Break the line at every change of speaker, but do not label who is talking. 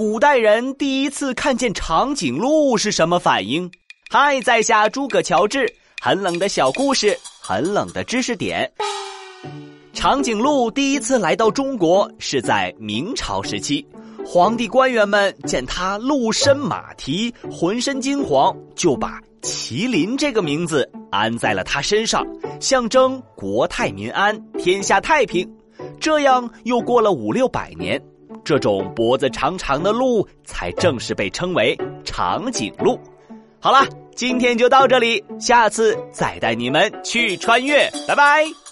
古代人第一次看见长颈鹿是什么反应？嗨，在下诸葛乔治，很冷的小故事，很冷的知识点。长颈鹿第一次来到中国是在明朝时期，皇帝官员们见它鹿身马蹄，浑身金黄，就把麒麟这个名字安在了它身上，象征国泰民安，天下太平。这样又过了五六百年。这种脖子长长的鹿才正式被称为长颈鹿。好了，今天就到这里，下次再带你们去穿越，拜拜。